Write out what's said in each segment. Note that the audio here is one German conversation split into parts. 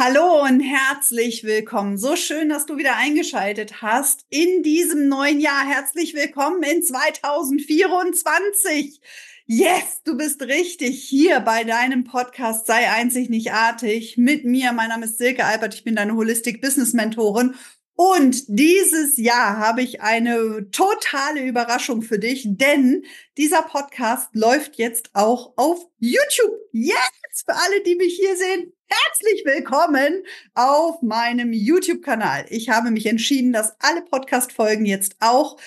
Hallo und herzlich willkommen. So schön, dass du wieder eingeschaltet hast in diesem neuen Jahr. Herzlich willkommen in 2024. Yes, du bist richtig hier bei deinem Podcast Sei einzig nicht artig mit mir. Mein Name ist Silke Albert. Ich bin deine Holistic Business Mentorin und dieses Jahr habe ich eine totale Überraschung für dich, denn dieser Podcast läuft jetzt auch auf YouTube. Yes, für alle, die mich hier sehen, herzlich willkommen auf meinem YouTube-Kanal. Ich habe mich entschieden, dass alle Podcast-Folgen jetzt auch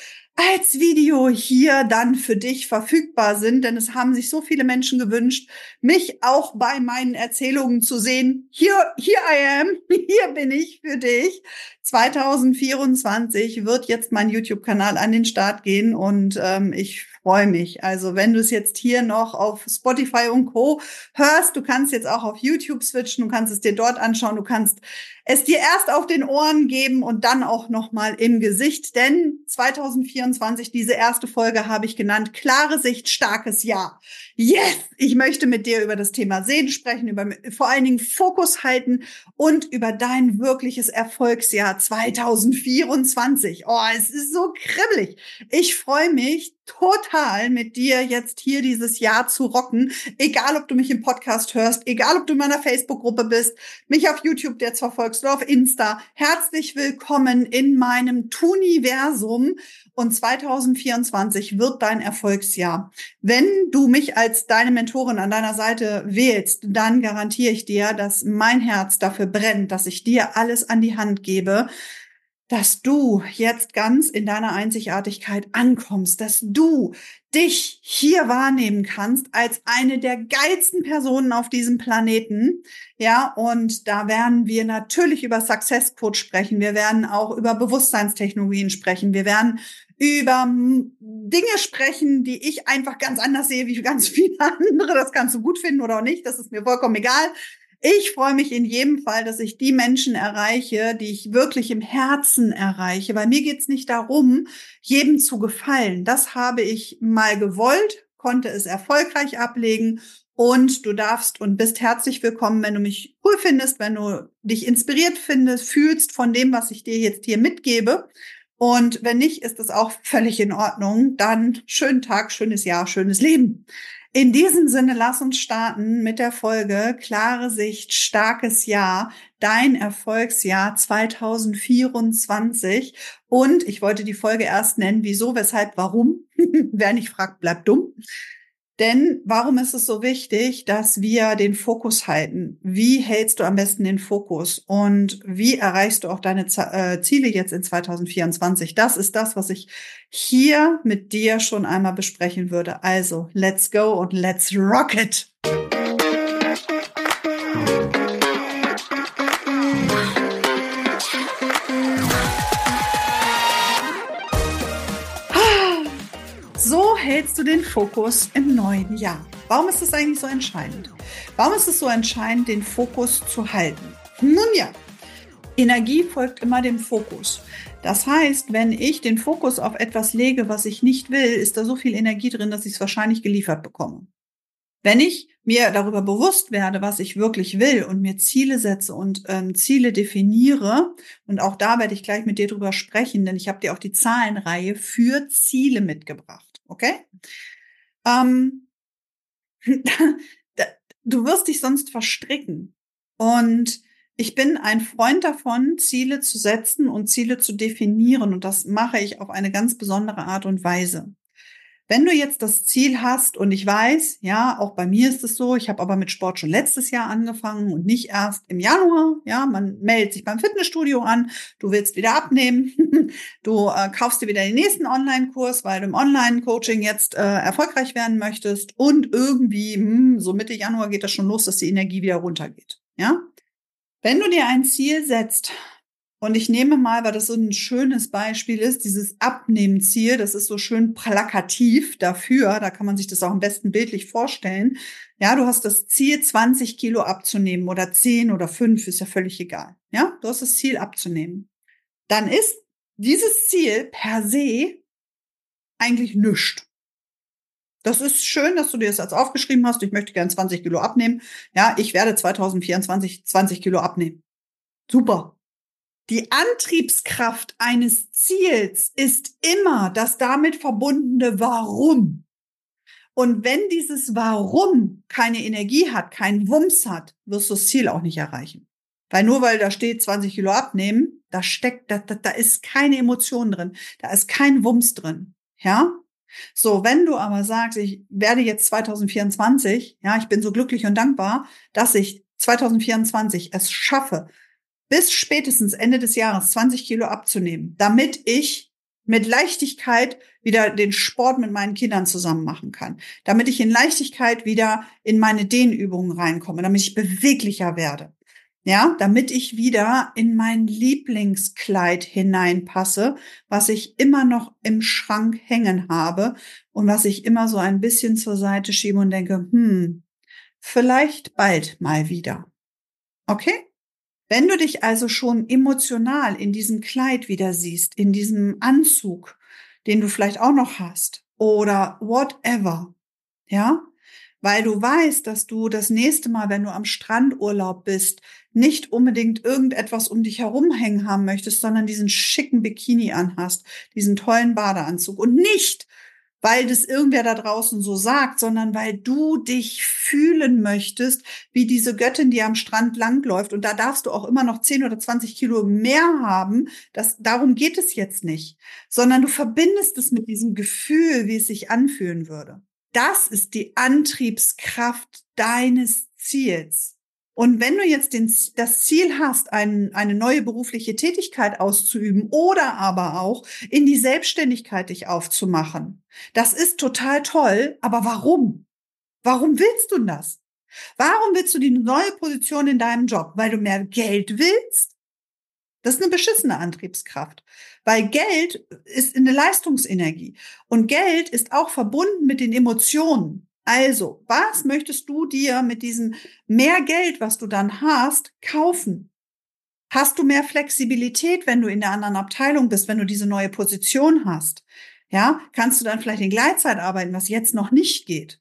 als Video hier dann für dich verfügbar sind, denn es haben sich so viele Menschen gewünscht, mich auch bei meinen Erzählungen zu sehen. Hier, here I am, hier bin ich für dich. 2024 wird jetzt mein YouTube-Kanal an den Start gehen und ähm, ich freue mich. Also wenn du es jetzt hier noch auf Spotify und Co. hörst, du kannst jetzt auch auf YouTube switchen, du kannst es dir dort anschauen, du kannst es dir erst auf den Ohren geben und dann auch noch mal im Gesicht, denn 2024 diese erste Folge habe ich genannt klare Sicht starkes Jahr. Yes, ich möchte mit dir über das Thema Sehen sprechen, über vor allen Dingen Fokus halten und über dein wirkliches Erfolgsjahr 2024. Oh, es ist so kribbelig. Ich freue mich total mit dir jetzt hier dieses Jahr zu rocken. Egal, ob du mich im Podcast hörst, egal, ob du in meiner Facebook-Gruppe bist, mich auf YouTube jetzt verfolgst oder auf Insta. Herzlich willkommen in meinem Tuniversum. Und 2024 wird dein Erfolgsjahr. Wenn du mich als deine Mentorin an deiner Seite wählst, dann garantiere ich dir, dass mein Herz dafür brennt, dass ich dir alles an die Hand gebe, dass du jetzt ganz in deiner Einzigartigkeit ankommst, dass du dich hier wahrnehmen kannst als eine der geilsten Personen auf diesem Planeten. Ja, und da werden wir natürlich über Success Coach sprechen. Wir werden auch über Bewusstseinstechnologien sprechen. Wir werden über Dinge sprechen, die ich einfach ganz anders sehe wie ganz viele andere. Das kannst du gut finden oder auch nicht. Das ist mir vollkommen egal. Ich freue mich in jedem Fall, dass ich die Menschen erreiche, die ich wirklich im Herzen erreiche, weil mir geht's nicht darum, jedem zu gefallen. Das habe ich mal gewollt, konnte es erfolgreich ablegen und du darfst und bist herzlich willkommen, wenn du mich cool findest, wenn du dich inspiriert findest, fühlst von dem, was ich dir jetzt hier mitgebe. Und wenn nicht, ist es auch völlig in Ordnung. Dann schönen Tag, schönes Jahr, schönes Leben. In diesem Sinne, lass uns starten mit der Folge Klare Sicht, starkes Jahr, dein Erfolgsjahr 2024. Und ich wollte die Folge erst nennen, wieso, weshalb, warum. Wer nicht fragt, bleibt dumm. Denn warum ist es so wichtig, dass wir den Fokus halten? Wie hältst du am besten den Fokus? Und wie erreichst du auch deine äh, Ziele jetzt in 2024? Das ist das, was ich hier mit dir schon einmal besprechen würde. Also, let's go und let's rock it! Hältst du den Fokus im neuen Jahr? Warum ist es eigentlich so entscheidend? Warum ist es so entscheidend, den Fokus zu halten? Nun ja, Energie folgt immer dem Fokus. Das heißt, wenn ich den Fokus auf etwas lege, was ich nicht will, ist da so viel Energie drin, dass ich es wahrscheinlich geliefert bekomme. Wenn ich mir darüber bewusst werde, was ich wirklich will und mir Ziele setze und ähm, Ziele definiere, und auch da werde ich gleich mit dir drüber sprechen, denn ich habe dir auch die Zahlenreihe für Ziele mitgebracht. Okay? Ähm, du wirst dich sonst verstricken. Und ich bin ein Freund davon, Ziele zu setzen und Ziele zu definieren. Und das mache ich auf eine ganz besondere Art und Weise. Wenn du jetzt das Ziel hast, und ich weiß, ja, auch bei mir ist es so, ich habe aber mit Sport schon letztes Jahr angefangen und nicht erst im Januar, ja, man meldet sich beim Fitnessstudio an, du willst wieder abnehmen, du äh, kaufst dir wieder den nächsten Online-Kurs, weil du im Online-Coaching jetzt äh, erfolgreich werden möchtest und irgendwie, hm, so Mitte Januar geht das schon los, dass die Energie wieder runtergeht, ja. Wenn du dir ein Ziel setzt, und ich nehme mal, weil das so ein schönes Beispiel ist, dieses Abnehmenziel, das ist so schön plakativ dafür, da kann man sich das auch am besten bildlich vorstellen. Ja, du hast das Ziel, 20 Kilo abzunehmen oder 10 oder 5, ist ja völlig egal. Ja, du hast das Ziel abzunehmen. Dann ist dieses Ziel per se eigentlich nüscht. Das ist schön, dass du dir das als aufgeschrieben hast. Ich möchte gern 20 Kilo abnehmen. Ja, ich werde 2024 20 Kilo abnehmen. Super. Die Antriebskraft eines Ziels ist immer das damit verbundene Warum. Und wenn dieses Warum keine Energie hat, keinen Wumms hat, wirst du das Ziel auch nicht erreichen. Weil nur weil da steht 20 Kilo abnehmen, da steckt, da, da, da ist keine Emotion drin, da ist kein Wumms drin. Ja? So, wenn du aber sagst, ich werde jetzt 2024, ja, ich bin so glücklich und dankbar, dass ich 2024 es schaffe, bis spätestens Ende des Jahres 20 Kilo abzunehmen, damit ich mit Leichtigkeit wieder den Sport mit meinen Kindern zusammen machen kann, damit ich in Leichtigkeit wieder in meine Dehnübungen reinkomme, damit ich beweglicher werde. Ja, damit ich wieder in mein Lieblingskleid hineinpasse, was ich immer noch im Schrank hängen habe und was ich immer so ein bisschen zur Seite schiebe und denke, hm, vielleicht bald mal wieder. Okay? Wenn du dich also schon emotional in diesem Kleid wieder siehst, in diesem Anzug, den du vielleicht auch noch hast oder whatever, ja, weil du weißt, dass du das nächste Mal, wenn du am Strandurlaub bist, nicht unbedingt irgendetwas um dich herumhängen haben möchtest, sondern diesen schicken Bikini anhast, diesen tollen Badeanzug und nicht, weil das irgendwer da draußen so sagt, sondern weil du dich fühlen möchtest, wie diese Göttin, die am Strand langläuft. Und da darfst du auch immer noch 10 oder 20 Kilo mehr haben. Das, darum geht es jetzt nicht, sondern du verbindest es mit diesem Gefühl, wie es sich anfühlen würde. Das ist die Antriebskraft deines Ziels. Und wenn du jetzt den, das Ziel hast, ein, eine neue berufliche Tätigkeit auszuüben oder aber auch in die Selbstständigkeit dich aufzumachen, das ist total toll. Aber warum? Warum willst du das? Warum willst du die neue Position in deinem Job? Weil du mehr Geld willst? Das ist eine beschissene Antriebskraft, weil Geld ist eine Leistungsenergie und Geld ist auch verbunden mit den Emotionen. Also, was möchtest du dir mit diesem mehr Geld, was du dann hast, kaufen? Hast du mehr Flexibilität, wenn du in der anderen Abteilung bist, wenn du diese neue Position hast? Ja, kannst du dann vielleicht in Gleitzeit arbeiten, was jetzt noch nicht geht?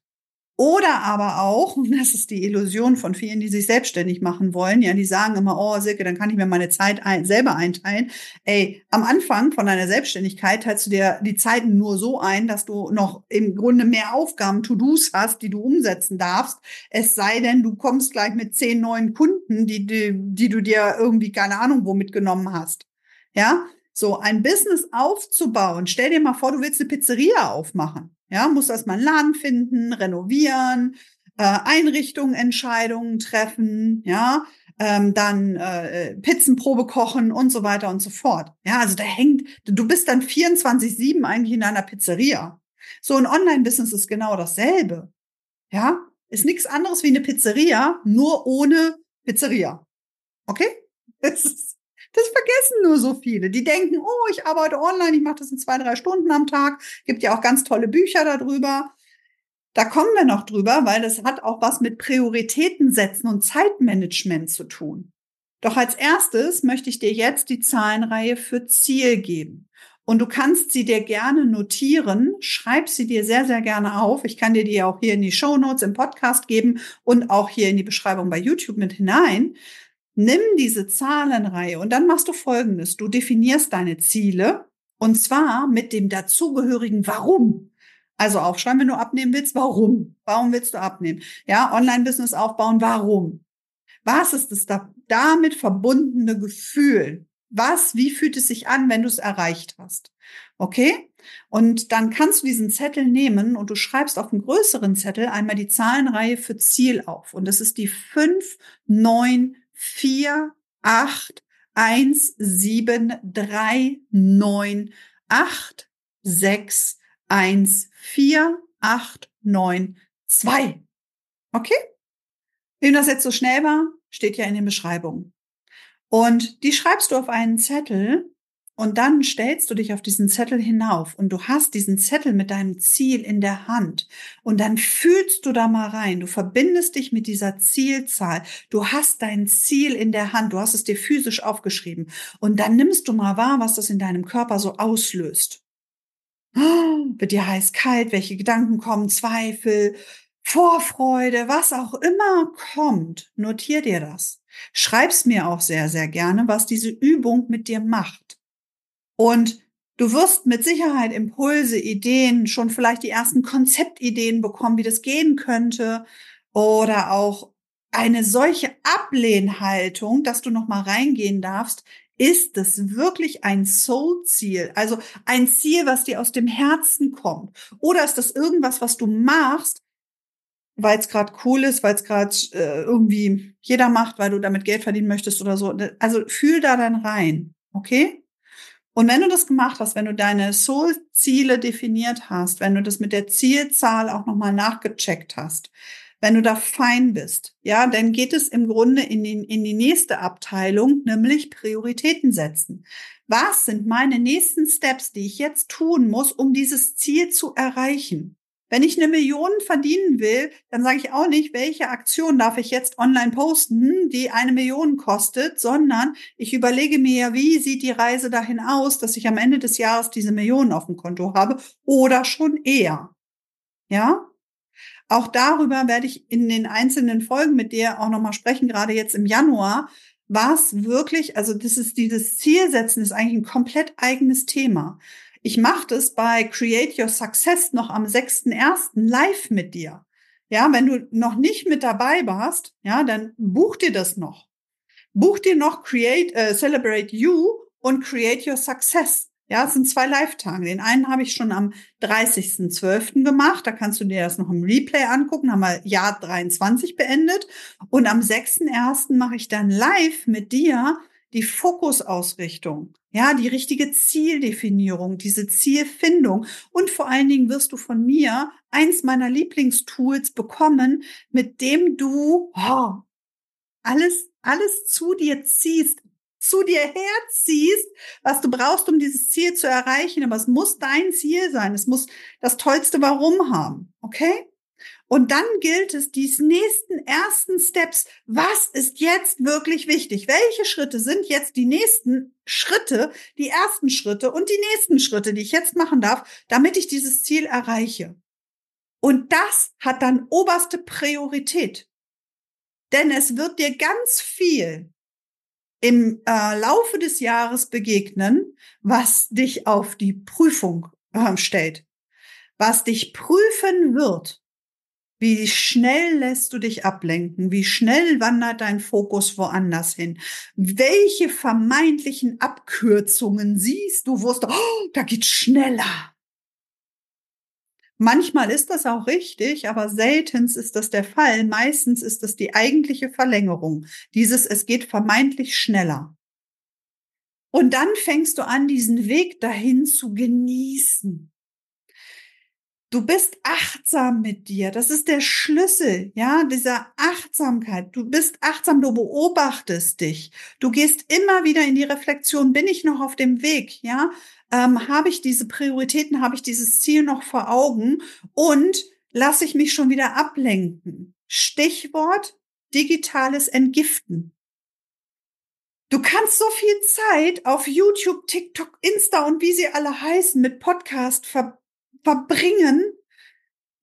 Oder aber auch, und das ist die Illusion von vielen, die sich selbstständig machen wollen, ja, die sagen immer, oh Silke, dann kann ich mir meine Zeit ein, selber einteilen. Ey, am Anfang von deiner Selbstständigkeit teilst du dir die Zeiten nur so ein, dass du noch im Grunde mehr Aufgaben, To-Dos hast, die du umsetzen darfst. Es sei denn, du kommst gleich mit zehn neuen Kunden, die, die, die du dir irgendwie keine Ahnung wo mitgenommen hast. Ja, so ein Business aufzubauen. Stell dir mal vor, du willst eine Pizzeria aufmachen. Ja, muss erstmal einen Laden finden, renovieren, äh, Einrichtungen, Entscheidungen treffen, ja, ähm, dann äh, Pizzenprobe kochen und so weiter und so fort. Ja, also da hängt, du bist dann 24-7 eigentlich in einer Pizzeria. So ein Online-Business ist genau dasselbe. Ja, ist nichts anderes wie eine Pizzeria, nur ohne Pizzeria. Okay? Das, ist, das vergessen nur so viele. Die denken, oh, ich arbeite online, ich mache das in zwei, drei Stunden am Tag. Gibt ja auch ganz tolle Bücher darüber. Da kommen wir noch drüber, weil das hat auch was mit Prioritäten setzen und Zeitmanagement zu tun. Doch als erstes möchte ich dir jetzt die Zahlenreihe für Ziel geben. Und du kannst sie dir gerne notieren. Schreib sie dir sehr, sehr gerne auf. Ich kann dir die auch hier in die Show Notes im Podcast geben und auch hier in die Beschreibung bei YouTube mit hinein. Nimm diese Zahlenreihe und dann machst du Folgendes. Du definierst deine Ziele und zwar mit dem dazugehörigen Warum. Also aufschreiben, wenn du abnehmen willst, warum? Warum willst du abnehmen? Ja, Online-Business aufbauen, warum? Was ist das da, damit verbundene Gefühl? Was, wie fühlt es sich an, wenn du es erreicht hast? Okay? Und dann kannst du diesen Zettel nehmen und du schreibst auf einen größeren Zettel einmal die Zahlenreihe für Ziel auf. Und das ist die 5, 9, vier, acht, eins, sieben, drei, neun, acht, sechs, eins, vier, acht, neun, zwei. Okay? Wem das jetzt so schnell war, steht ja in den Beschreibungen. Und die schreibst du auf einen Zettel und dann stellst du dich auf diesen Zettel hinauf und du hast diesen Zettel mit deinem Ziel in der Hand und dann fühlst du da mal rein. Du verbindest dich mit dieser Zielzahl. Du hast dein Ziel in der Hand. Du hast es dir physisch aufgeschrieben und dann nimmst du mal wahr, was das in deinem Körper so auslöst. wird dir heiß, kalt, welche Gedanken kommen, Zweifel, Vorfreude, was auch immer kommt, notier dir das. Schreib's mir auch sehr, sehr gerne, was diese Übung mit dir macht. Und du wirst mit Sicherheit Impulse, Ideen, schon vielleicht die ersten Konzeptideen bekommen, wie das gehen könnte oder auch eine solche Ablehnhaltung, dass du noch mal reingehen darfst, ist es wirklich ein Soul-Ziel? Also ein Ziel, was dir aus dem Herzen kommt? Oder ist das irgendwas, was du machst, weil es gerade cool ist, weil es gerade äh, irgendwie jeder macht, weil du damit Geld verdienen möchtest oder so? Also fühl da dann rein, okay? Und wenn du das gemacht hast, wenn du deine Soul-Ziele definiert hast, wenn du das mit der Zielzahl auch nochmal nachgecheckt hast, wenn du da fein bist, ja, dann geht es im Grunde in, den, in die nächste Abteilung, nämlich Prioritäten setzen. Was sind meine nächsten Steps, die ich jetzt tun muss, um dieses Ziel zu erreichen? Wenn ich eine Million verdienen will, dann sage ich auch nicht, welche Aktion darf ich jetzt online posten, die eine Million kostet, sondern ich überlege mir wie sieht die Reise dahin aus, dass ich am Ende des Jahres diese Millionen auf dem Konto habe oder schon eher. Ja? Auch darüber werde ich in den einzelnen Folgen mit dir auch nochmal sprechen, gerade jetzt im Januar. Was wirklich, also das ist dieses Zielsetzen ist eigentlich ein komplett eigenes Thema. Ich mache das bei Create Your Success noch am 6.1. live mit dir. Ja, wenn du noch nicht mit dabei warst, ja, dann buch dir das noch. Buch dir noch Create, äh, Celebrate You und Create Your Success. Ja, es sind zwei Live-Tage. Den einen habe ich schon am 30.12. gemacht. Da kannst du dir das noch im Replay angucken. Haben wir Jahr 23 beendet. Und am 6.1. mache ich dann live mit dir die Fokusausrichtung. Ja, die richtige Zieldefinierung, diese Zielfindung. Und vor allen Dingen wirst du von mir eins meiner Lieblingstools bekommen, mit dem du oh, alles, alles zu dir ziehst, zu dir herziehst, was du brauchst, um dieses Ziel zu erreichen. Aber es muss dein Ziel sein. Es muss das tollste Warum haben. Okay? Und dann gilt es, diese nächsten ersten Steps. Was ist jetzt wirklich wichtig? Welche Schritte sind jetzt die nächsten Schritte, die ersten Schritte und die nächsten Schritte, die ich jetzt machen darf, damit ich dieses Ziel erreiche? Und das hat dann oberste Priorität. Denn es wird dir ganz viel im äh, Laufe des Jahres begegnen, was dich auf die Prüfung äh, stellt, was dich prüfen wird. Wie schnell lässt du dich ablenken? Wie schnell wandert dein Fokus woanders hin? Welche vermeintlichen Abkürzungen siehst du, wo es, oh, da geht's schneller. Manchmal ist das auch richtig, aber seltenst ist das der Fall. Meistens ist das die eigentliche Verlängerung. Dieses, es geht vermeintlich schneller. Und dann fängst du an, diesen Weg dahin zu genießen. Du bist achtsam mit dir. Das ist der Schlüssel, ja, dieser Achtsamkeit. Du bist achtsam, du beobachtest dich. Du gehst immer wieder in die Reflexion. Bin ich noch auf dem Weg, ja? ähm, habe ich diese Prioritäten, habe ich dieses Ziel noch vor Augen und lasse ich mich schon wieder ablenken. Stichwort digitales Entgiften. Du kannst so viel Zeit auf YouTube, TikTok, Insta und wie sie alle heißen mit Podcast ver verbringen.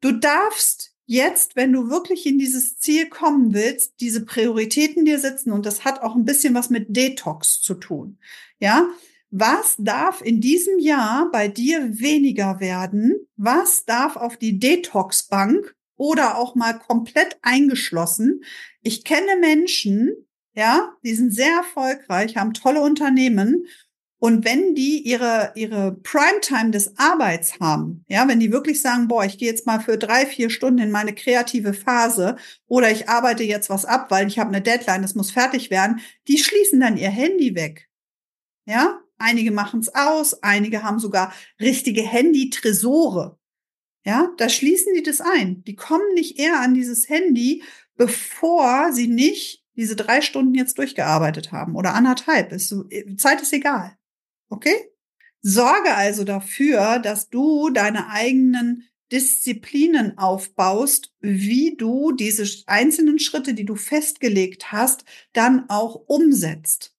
Du darfst jetzt, wenn du wirklich in dieses Ziel kommen willst, diese Prioritäten dir setzen und das hat auch ein bisschen was mit Detox zu tun. Ja, was darf in diesem Jahr bei dir weniger werden? Was darf auf die Detox-Bank oder auch mal komplett eingeschlossen? Ich kenne Menschen, ja, die sind sehr erfolgreich, haben tolle Unternehmen. Und wenn die ihre, ihre Primetime des Arbeits haben, ja, wenn die wirklich sagen, boah, ich gehe jetzt mal für drei, vier Stunden in meine kreative Phase oder ich arbeite jetzt was ab, weil ich habe eine Deadline, das muss fertig werden, die schließen dann ihr Handy weg. Ja, Einige machen es aus, einige haben sogar richtige Handy-Tresore. Ja, da schließen die das ein. Die kommen nicht eher an dieses Handy, bevor sie nicht diese drei Stunden jetzt durchgearbeitet haben oder anderthalb. Ist, Zeit ist egal. Okay? Sorge also dafür, dass du deine eigenen Disziplinen aufbaust, wie du diese einzelnen Schritte, die du festgelegt hast, dann auch umsetzt.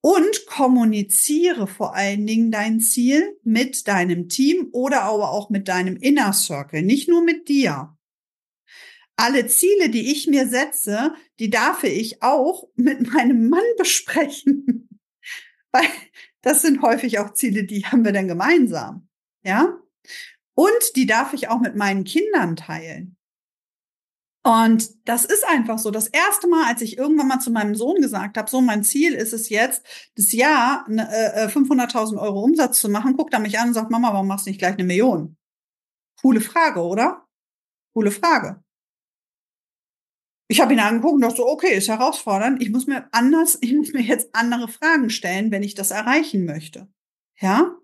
Und kommuniziere vor allen Dingen dein Ziel mit deinem Team oder aber auch mit deinem Inner Circle, nicht nur mit dir. Alle Ziele, die ich mir setze, die darf ich auch mit meinem Mann besprechen. Weil das sind häufig auch Ziele, die haben wir dann gemeinsam. Ja? Und die darf ich auch mit meinen Kindern teilen. Und das ist einfach so. Das erste Mal, als ich irgendwann mal zu meinem Sohn gesagt habe, so mein Ziel ist es jetzt, das Jahr äh, 500.000 äh, Euro Umsatz zu machen, guckt er mich an und sagt, Mama, warum machst du nicht gleich eine Million? Coole Frage, oder? Coole Frage. Ich habe ihn angeguckt und dachte so, okay, ist herausfordernd. Ich muss mir anders, ich muss mir jetzt andere Fragen stellen, wenn ich das erreichen möchte. Ja?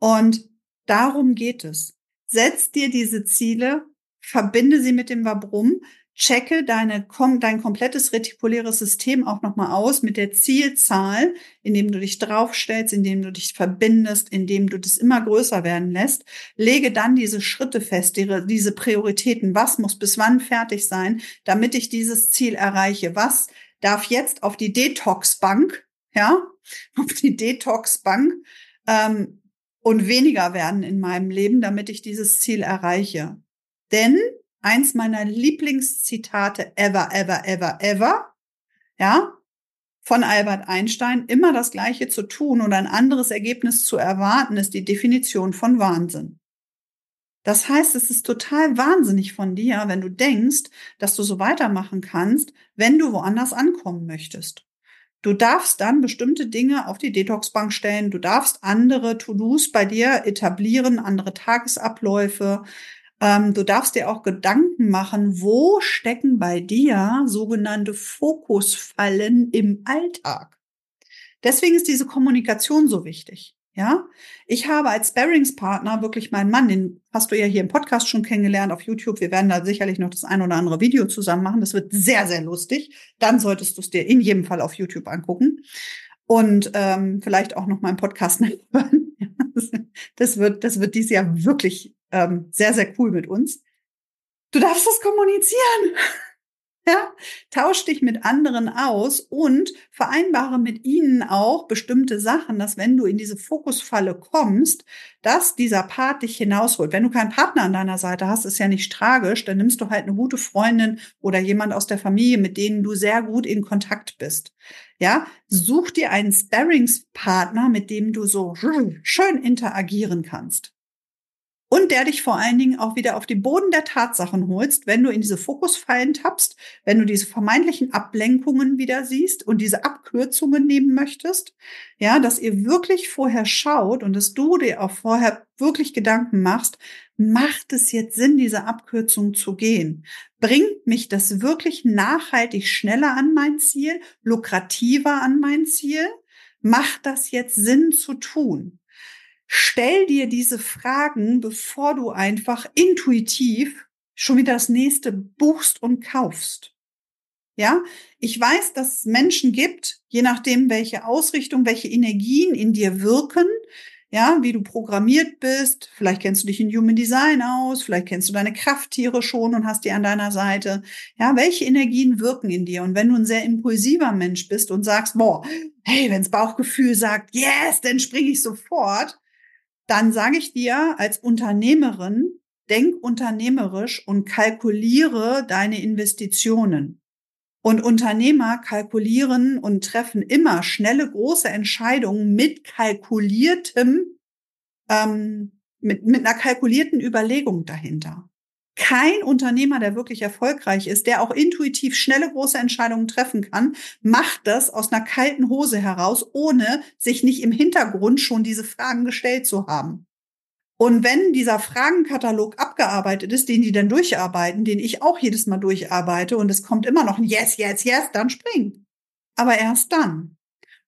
Und darum geht es. Setz dir diese Ziele, verbinde sie mit dem Warum, checke deine, dein komplettes retikuläres System auch nochmal aus mit der Zielzahl, indem du dich draufstellst, indem du dich verbindest, indem du das immer größer werden lässt. Lege dann diese Schritte fest, diese Prioritäten. Was muss bis wann fertig sein, damit ich dieses Ziel erreiche? Was darf jetzt auf die Detox-Bank, ja, auf die Detox-Bank, ähm, und weniger werden in meinem Leben, damit ich dieses Ziel erreiche. Denn eins meiner Lieblingszitate ever, ever, ever, ever, ja, von Albert Einstein, immer das Gleiche zu tun und ein anderes Ergebnis zu erwarten, ist die Definition von Wahnsinn. Das heißt, es ist total wahnsinnig von dir, wenn du denkst, dass du so weitermachen kannst, wenn du woanders ankommen möchtest. Du darfst dann bestimmte Dinge auf die Detoxbank stellen. Du darfst andere To-Dos bei dir etablieren, andere Tagesabläufe. Ähm, du darfst dir auch Gedanken machen, wo stecken bei dir sogenannte Fokusfallen im Alltag. Deswegen ist diese Kommunikation so wichtig. Ja, ich habe als Sparringspartner wirklich meinen Mann, den hast du ja hier im Podcast schon kennengelernt auf YouTube. Wir werden da sicherlich noch das ein oder andere Video zusammen machen. Das wird sehr, sehr lustig. Dann solltest du es dir in jedem Fall auf YouTube angucken und ähm, vielleicht auch noch meinen Podcast hören. das wird, das wird dieses Jahr wirklich ähm, sehr, sehr cool mit uns. Du darfst das kommunizieren. Ja, tausch dich mit anderen aus und vereinbare mit ihnen auch bestimmte Sachen, dass wenn du in diese Fokusfalle kommst, dass dieser Part dich hinausholt. Wenn du keinen Partner an deiner Seite hast, ist ja nicht tragisch, dann nimmst du halt eine gute Freundin oder jemand aus der Familie, mit denen du sehr gut in Kontakt bist. Ja, such dir einen Sparringspartner, mit dem du so schön interagieren kannst und der dich vor allen Dingen auch wieder auf den Boden der Tatsachen holst, wenn du in diese Fokusfallen tappst, wenn du diese vermeintlichen Ablenkungen wieder siehst und diese Abkürzungen nehmen möchtest, ja, dass ihr wirklich vorher schaut und dass du dir auch vorher wirklich Gedanken machst, macht es jetzt Sinn, diese Abkürzung zu gehen? Bringt mich das wirklich nachhaltig schneller an mein Ziel, lukrativer an mein Ziel? Macht das jetzt Sinn zu tun? Stell dir diese Fragen, bevor du einfach intuitiv schon wieder das nächste buchst und kaufst. Ja, ich weiß, dass es Menschen gibt, je nachdem, welche Ausrichtung, welche Energien in dir wirken, ja, wie du programmiert bist. Vielleicht kennst du dich in Human Design aus, vielleicht kennst du deine Krafttiere schon und hast die an deiner Seite. Ja, welche Energien wirken in dir? Und wenn du ein sehr impulsiver Mensch bist und sagst, boah, hey, wenns Bauchgefühl sagt, yes, dann springe ich sofort, dann sage ich dir als Unternehmerin, denk unternehmerisch und kalkuliere deine Investitionen. Und Unternehmer kalkulieren und treffen immer schnelle, große Entscheidungen mit kalkuliertem, ähm, mit, mit einer kalkulierten Überlegung dahinter. Kein Unternehmer, der wirklich erfolgreich ist, der auch intuitiv schnelle große Entscheidungen treffen kann, macht das aus einer kalten Hose heraus, ohne sich nicht im Hintergrund schon diese Fragen gestellt zu haben. Und wenn dieser Fragenkatalog abgearbeitet ist, den die dann durcharbeiten, den ich auch jedes Mal durcharbeite und es kommt immer noch ein Yes, Yes, Yes, dann spring. Aber erst dann.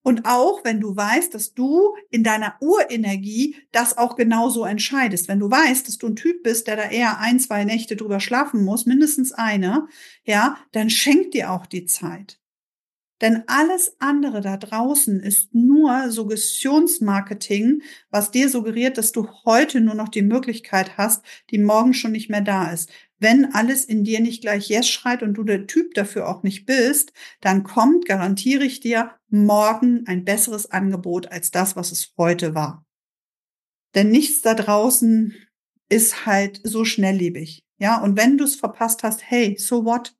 Und auch wenn du weißt, dass du in deiner Urenergie das auch genauso entscheidest. Wenn du weißt, dass du ein Typ bist, der da eher ein, zwei Nächte drüber schlafen muss, mindestens eine, ja, dann schenk dir auch die Zeit. Denn alles andere da draußen ist nur Suggestionsmarketing, was dir suggeriert, dass du heute nur noch die Möglichkeit hast, die morgen schon nicht mehr da ist. Wenn alles in dir nicht gleich Yes schreit und du der Typ dafür auch nicht bist, dann kommt, garantiere ich dir, morgen ein besseres Angebot als das, was es heute war. Denn nichts da draußen ist halt so schnelllebig. Ja, und wenn du es verpasst hast, hey, so what?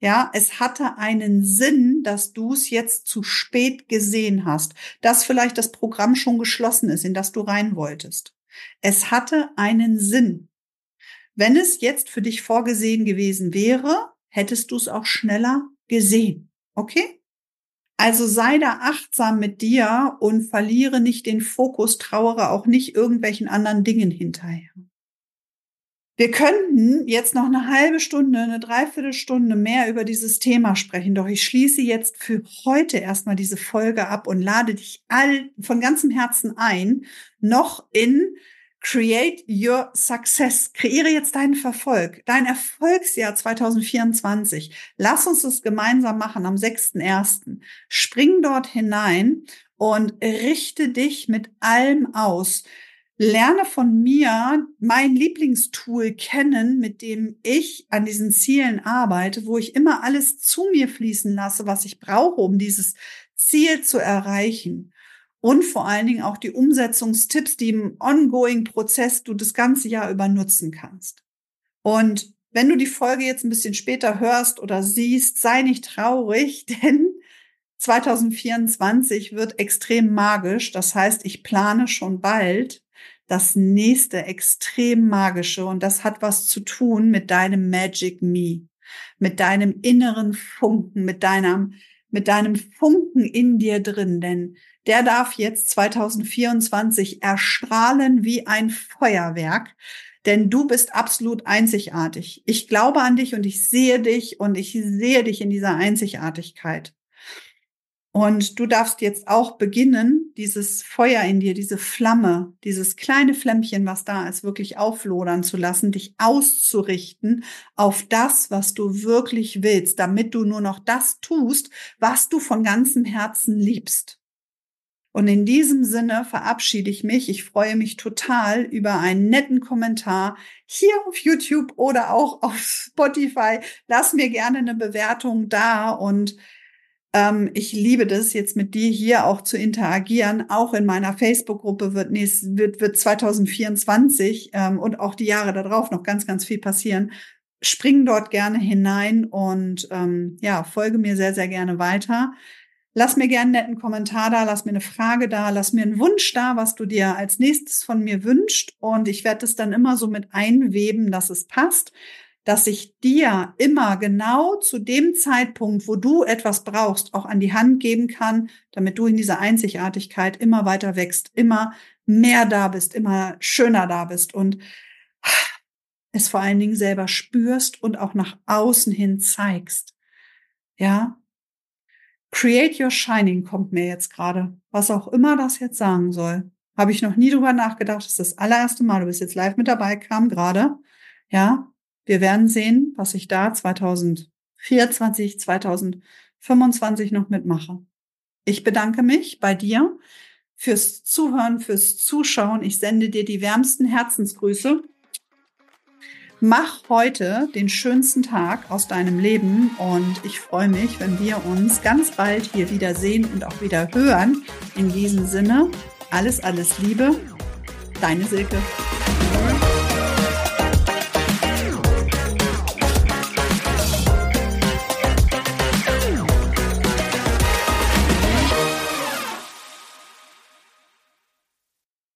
Ja, es hatte einen Sinn, dass du es jetzt zu spät gesehen hast, dass vielleicht das Programm schon geschlossen ist, in das du rein wolltest. Es hatte einen Sinn. Wenn es jetzt für dich vorgesehen gewesen wäre, hättest du es auch schneller gesehen. Okay? Also sei da achtsam mit dir und verliere nicht den Fokus, trauere auch nicht irgendwelchen anderen Dingen hinterher. Wir könnten jetzt noch eine halbe Stunde, eine Dreiviertelstunde mehr über dieses Thema sprechen, doch ich schließe jetzt für heute erstmal diese Folge ab und lade dich all von ganzem Herzen ein, noch in Create Your Success. Kreiere jetzt deinen Verfolg, dein Erfolgsjahr 2024. Lass uns das gemeinsam machen am 6.1. Spring dort hinein und richte dich mit allem aus lerne von mir mein Lieblingstool kennen, mit dem ich an diesen Zielen arbeite, wo ich immer alles zu mir fließen lasse, was ich brauche, um dieses Ziel zu erreichen. Und vor allen Dingen auch die Umsetzungstipps, die im ongoing Prozess du das ganze Jahr über nutzen kannst. Und wenn du die Folge jetzt ein bisschen später hörst oder siehst, sei nicht traurig, denn 2024 wird extrem magisch. Das heißt, ich plane schon bald das nächste extrem magische und das hat was zu tun mit deinem Magic Me, mit deinem inneren Funken, mit deinem, mit deinem Funken in dir drin, denn der darf jetzt 2024 erstrahlen wie ein Feuerwerk, denn du bist absolut einzigartig. Ich glaube an dich und ich sehe dich und ich sehe dich in dieser Einzigartigkeit. Und du darfst jetzt auch beginnen, dieses Feuer in dir, diese Flamme, dieses kleine Flämmchen, was da ist, wirklich auflodern zu lassen, dich auszurichten auf das, was du wirklich willst, damit du nur noch das tust, was du von ganzem Herzen liebst. Und in diesem Sinne verabschiede ich mich. Ich freue mich total über einen netten Kommentar hier auf YouTube oder auch auf Spotify. Lass mir gerne eine Bewertung da und ähm, ich liebe das, jetzt mit dir hier auch zu interagieren. Auch in meiner Facebook-Gruppe wird, wird, wird 2024 ähm, und auch die Jahre darauf noch ganz, ganz viel passieren. Spring dort gerne hinein und ähm, ja, folge mir sehr, sehr gerne weiter. Lass mir gerne einen netten Kommentar da, lass mir eine Frage da, lass mir einen Wunsch da, was du dir als nächstes von mir wünscht. Und ich werde es dann immer so mit einweben, dass es passt dass ich dir immer genau zu dem Zeitpunkt, wo du etwas brauchst, auch an die Hand geben kann, damit du in dieser Einzigartigkeit immer weiter wächst, immer mehr da bist, immer schöner da bist und es vor allen Dingen selber spürst und auch nach außen hin zeigst. Ja? Create Your Shining kommt mir jetzt gerade. Was auch immer das jetzt sagen soll. Habe ich noch nie drüber nachgedacht. Das ist das allererste Mal. Du bist jetzt live mit dabei, kam gerade. Ja, wir werden sehen, was ich da 2024, 2025 noch mitmache. Ich bedanke mich bei dir fürs Zuhören, fürs Zuschauen. Ich sende dir die wärmsten Herzensgrüße. Mach heute den schönsten Tag aus deinem Leben und ich freue mich, wenn wir uns ganz bald hier wieder sehen und auch wieder hören. In diesem Sinne, alles, alles Liebe, deine Silke.